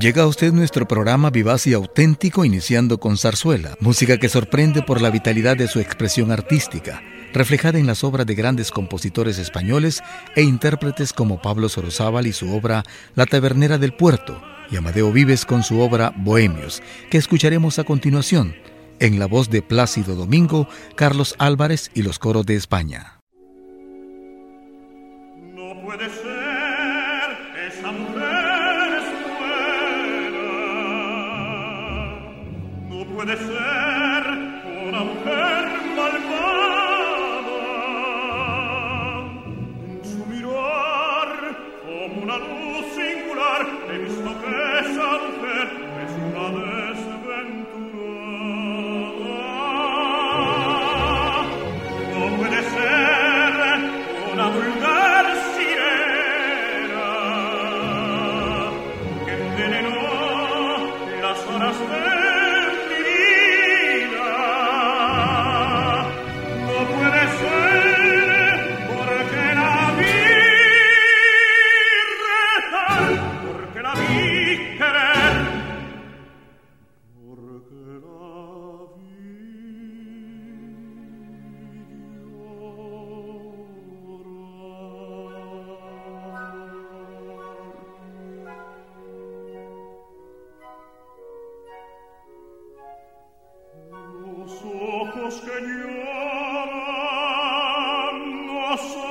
Llega a usted nuestro programa vivaz y auténtico iniciando con zarzuela, música que sorprende por la vitalidad de su expresión artística, reflejada en las obras de grandes compositores españoles e intérpretes como Pablo Sorozábal y su obra La Tabernera del Puerto, y Amadeo Vives con su obra Bohemios, que escucharemos a continuación, en la voz de Plácido Domingo, Carlos Álvarez y los coros de España. No puede ser puede ser Augustus geniam nostrum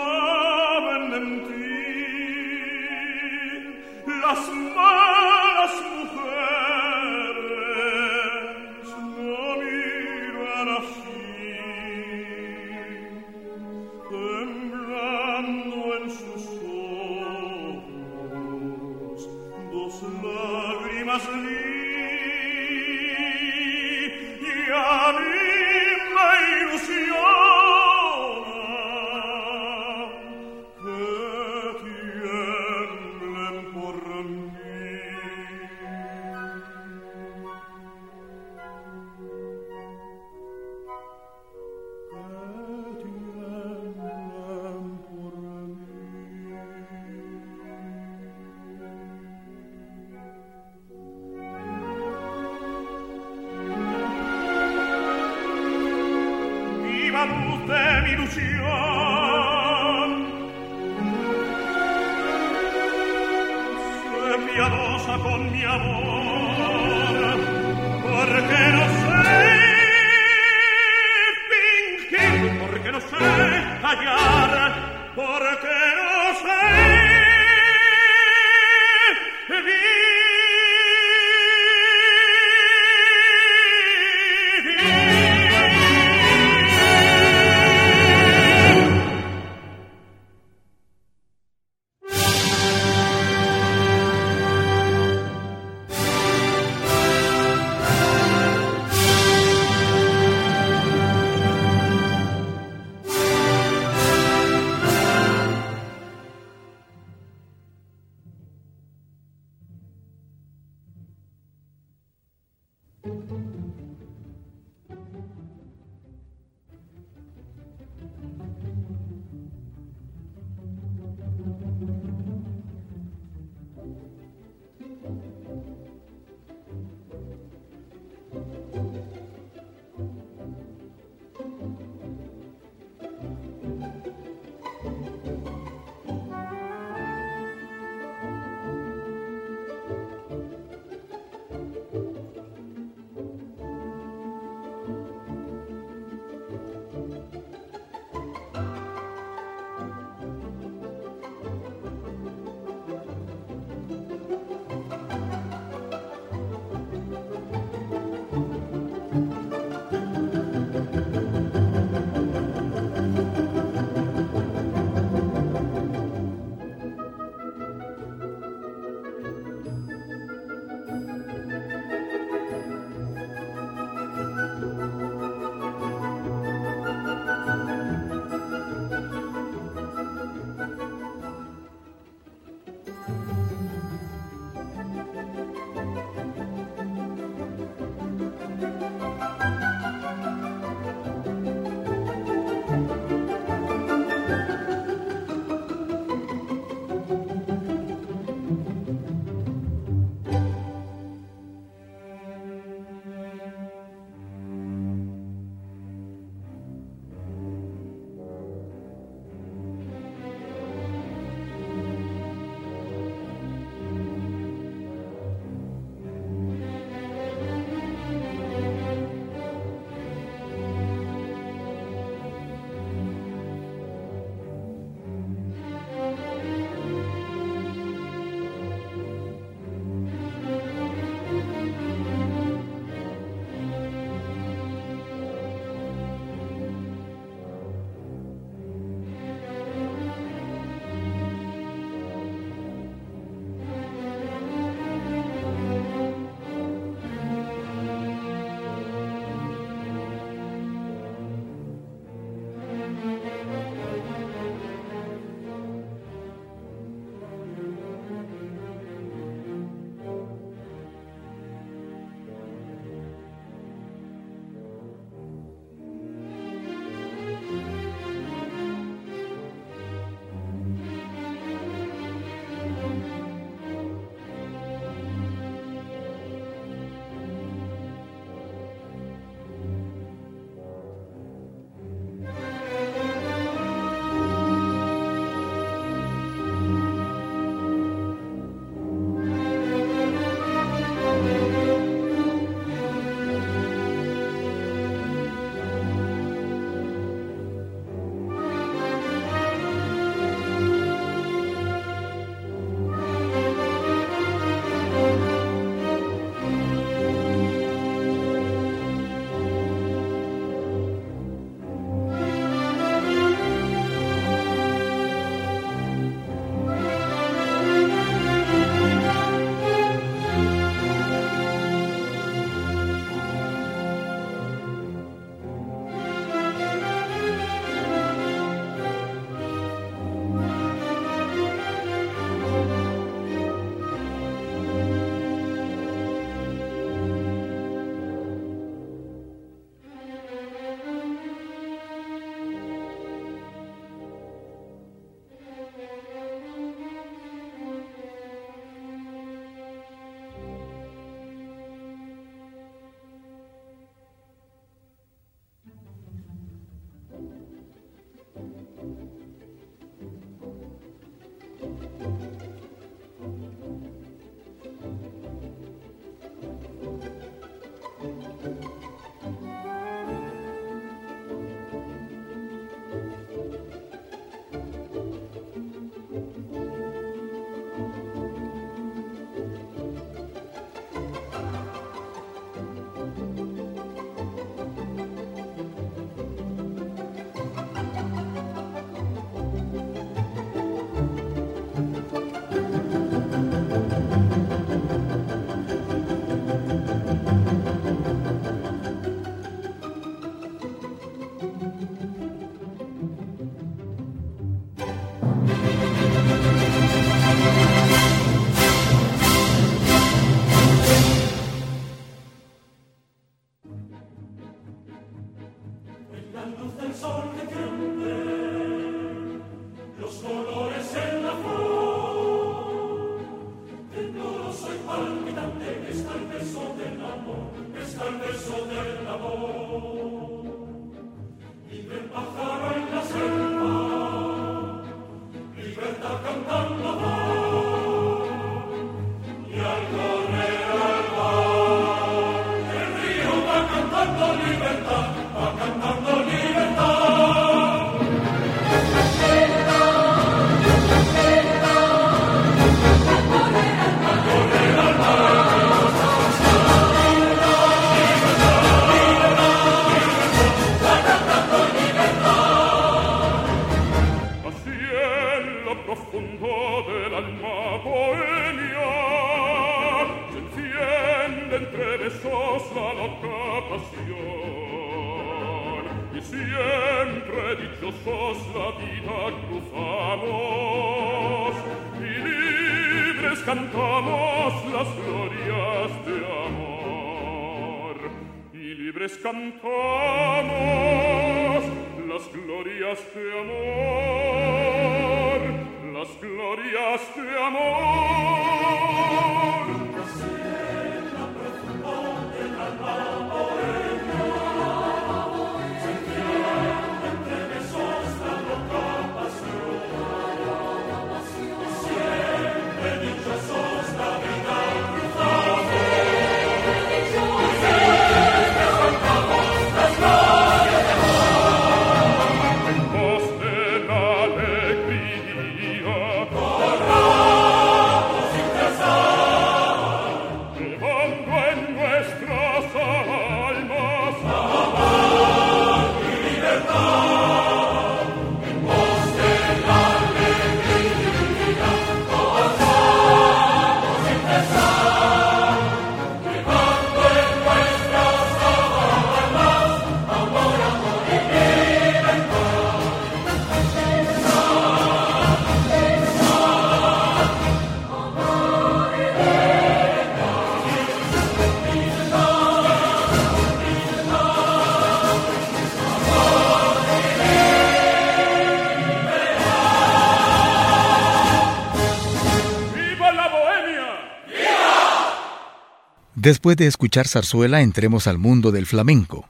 Después de escuchar zarzuela, entremos al mundo del flamenco.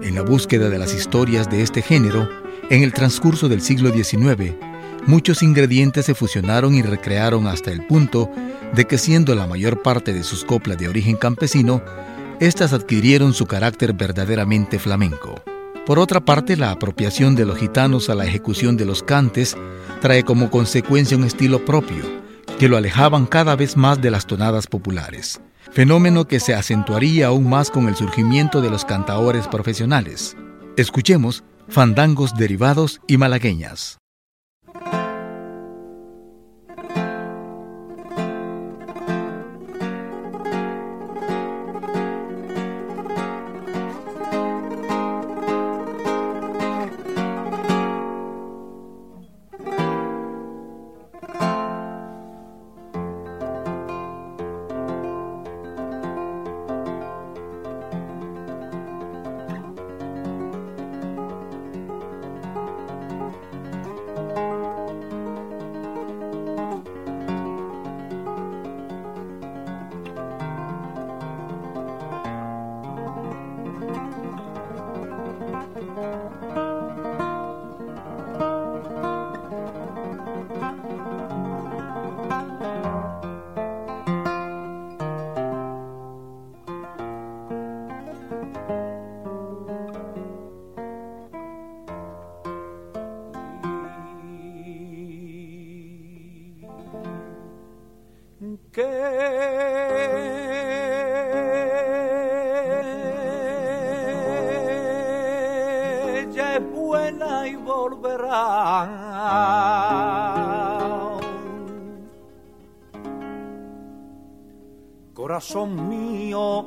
En la búsqueda de las historias de este género, en el transcurso del siglo XIX, muchos ingredientes se fusionaron y recrearon hasta el punto de que siendo la mayor parte de sus coplas de origen campesino, éstas adquirieron su carácter verdaderamente flamenco. Por otra parte, la apropiación de los gitanos a la ejecución de los cantes trae como consecuencia un estilo propio, que lo alejaban cada vez más de las tonadas populares, fenómeno que se acentuaría aún más con el surgimiento de los cantaores profesionales. Escuchemos fandangos derivados y malagueñas. Corazón mío,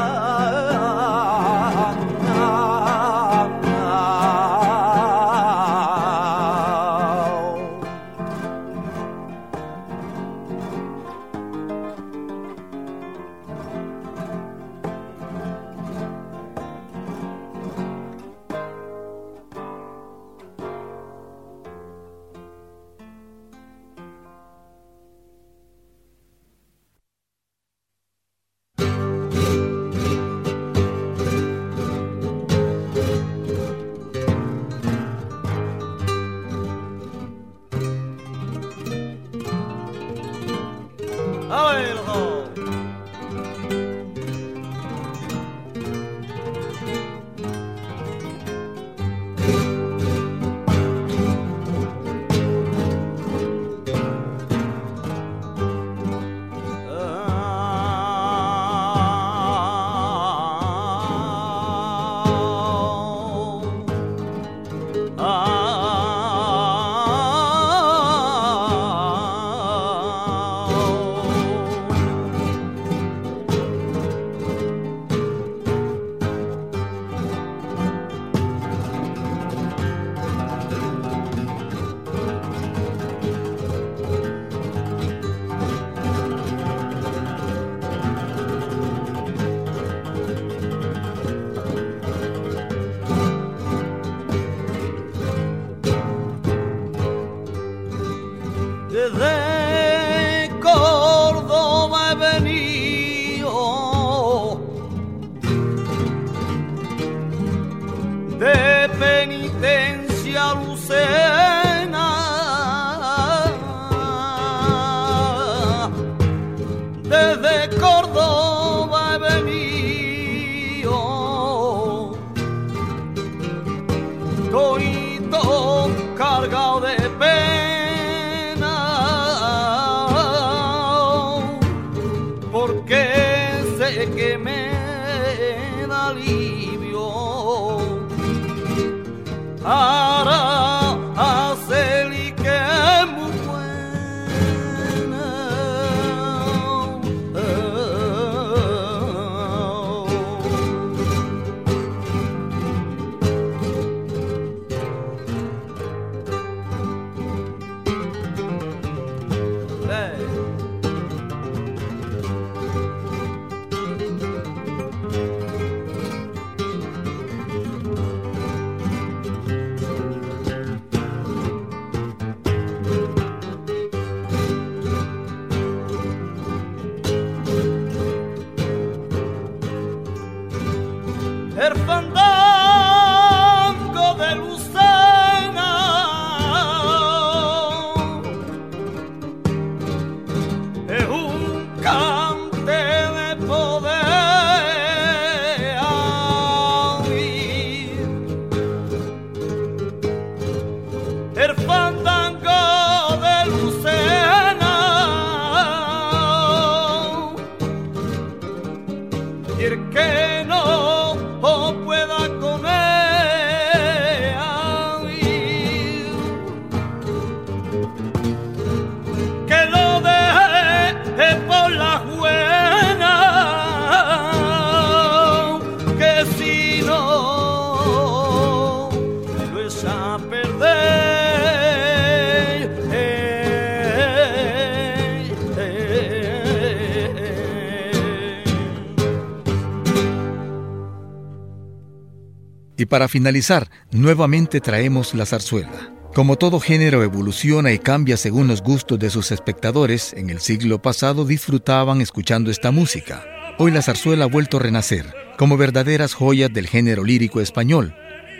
Y para finalizar, nuevamente traemos la zarzuela. Como todo género evoluciona y cambia según los gustos de sus espectadores, en el siglo pasado disfrutaban escuchando esta música. Hoy la zarzuela ha vuelto a renacer, como verdaderas joyas del género lírico español.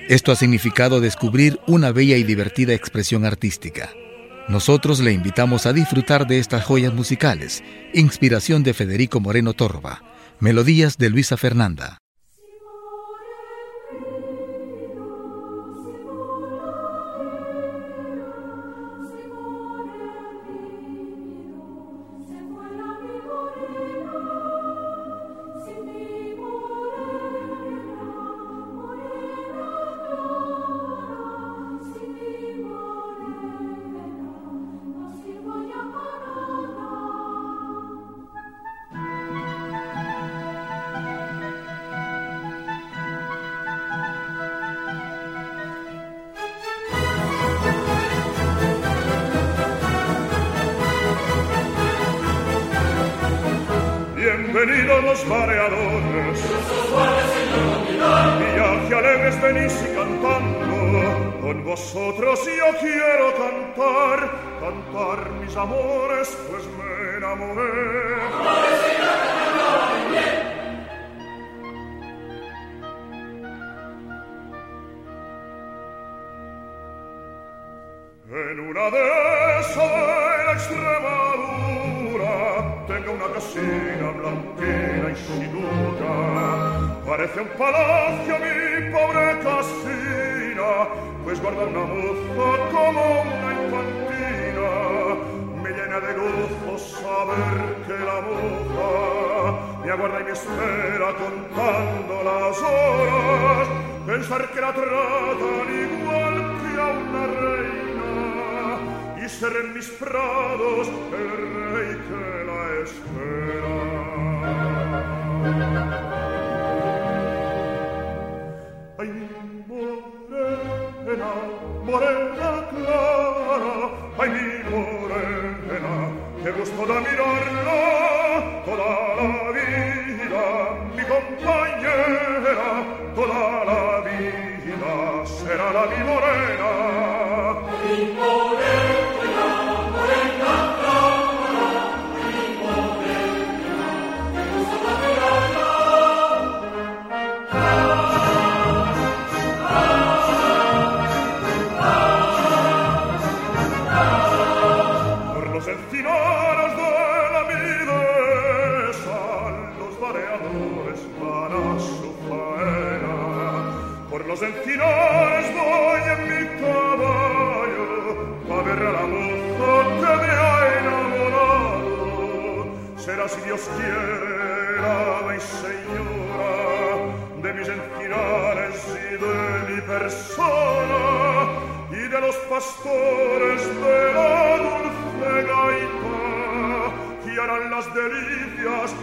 Esto ha significado descubrir una bella y divertida expresión artística. Nosotros le invitamos a disfrutar de estas joyas musicales, inspiración de Federico Moreno Torba, melodías de Luisa Fernanda. Los mareadores. Viaje alegres venís y cantando, con vosotros yo quiero cantar, cantar mis amores, pues me enamoré. En una de casina blanquina y sin parece un palacio mi pobre casina pues guarda una moza como una infantina. Me llena de gozo saber que la moza me aguarda y me espera contando las horas pensar que la tratan igual que a una reina ser en mis prados el rey que la espera. Ay, morena, morena clara, ay, mi morena, qué gusto da mirarla toda la vida, mi compañera, toda la vida será la mi morena. Que harán las delicias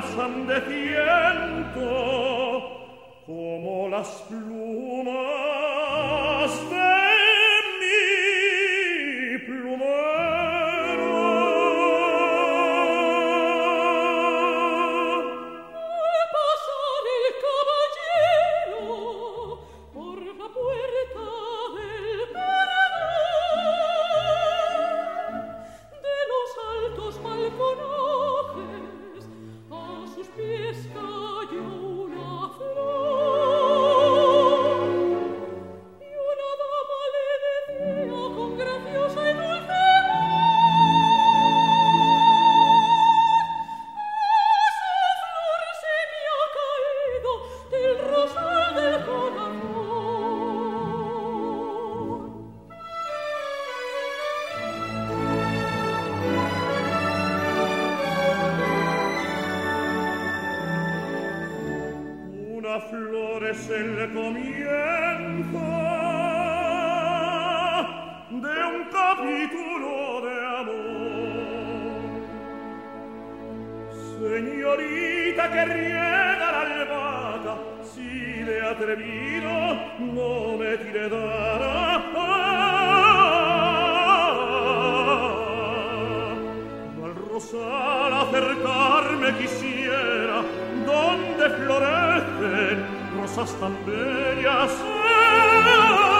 pasan de ciento como las plumas flores el comienzo de un capítulo de amor. Señorita que riega la albahaca, si le atrevido no me tirará. Al rosal acercarme quisiera, donde florece sa stambelia se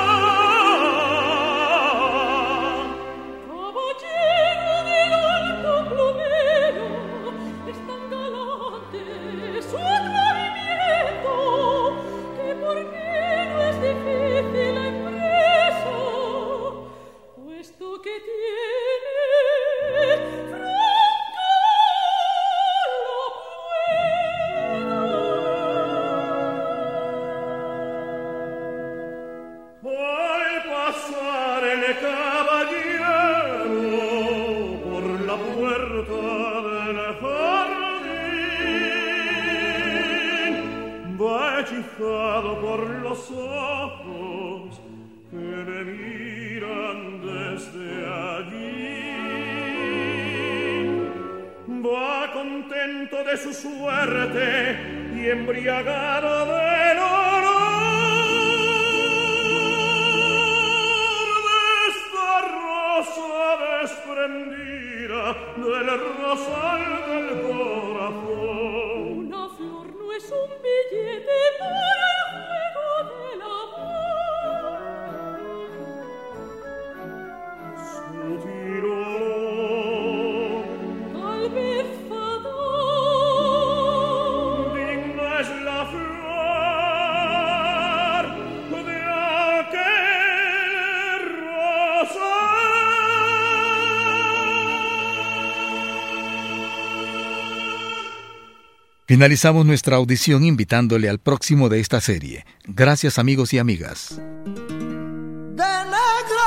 Finalizamos nuestra audición invitándole al próximo de esta serie. Gracias amigos y amigas. de negro,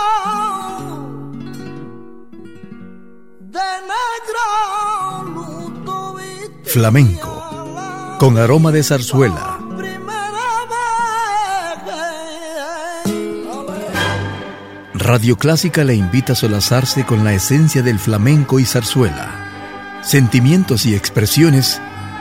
de negro, Flamenco, con aroma de zarzuela. Radio Clásica le invita a solazarse con la esencia del flamenco y zarzuela. Sentimientos y expresiones